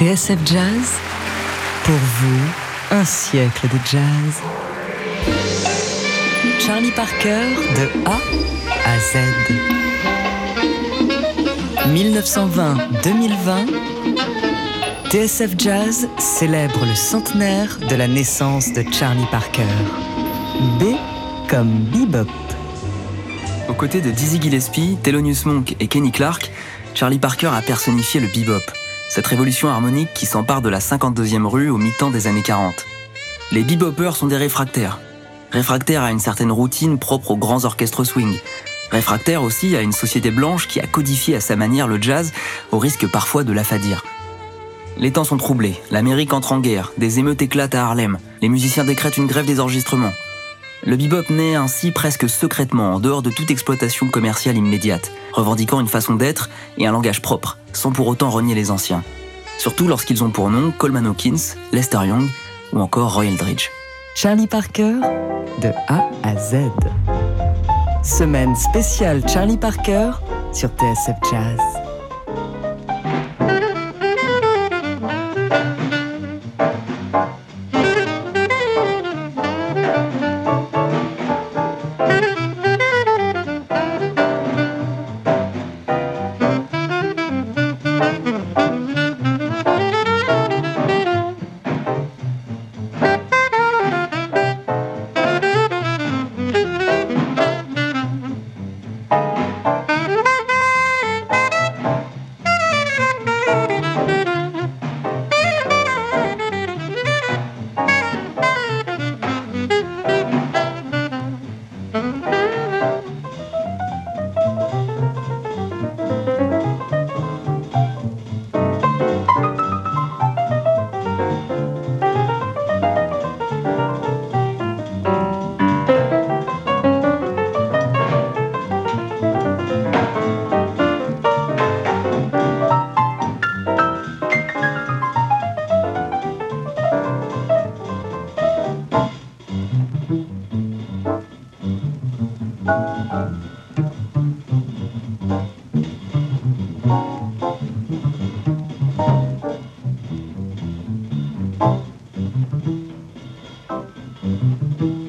TSF Jazz, pour vous, un siècle de jazz. Charlie Parker de A à Z. 1920-2020, TSF Jazz célèbre le centenaire de la naissance de Charlie Parker. B comme bebop. Aux côtés de Dizzy Gillespie, Thelonious Monk et Kenny Clark, Charlie Parker a personnifié le bebop, cette révolution harmonique qui s'empare de la 52e rue au mi-temps des années 40. Les bebopers sont des réfractaires. Réfractaires à une certaine routine propre aux grands orchestres swing. Réfractaires aussi à une société blanche qui a codifié à sa manière le jazz, au risque parfois de l'affadir. Les temps sont troublés, l'Amérique entre en guerre, des émeutes éclatent à Harlem, les musiciens décrètent une grève des enregistrements. Le bebop naît ainsi presque secrètement, en dehors de toute exploitation commerciale immédiate, revendiquant une façon d'être et un langage propre, sans pour autant renier les anciens. Surtout lorsqu'ils ont pour nom Coleman Hawkins, Lester Young ou encore Roy Eldridge. Charlie Parker, de A à Z. Semaine spéciale Charlie Parker sur TSF Jazz. thank mm -hmm. you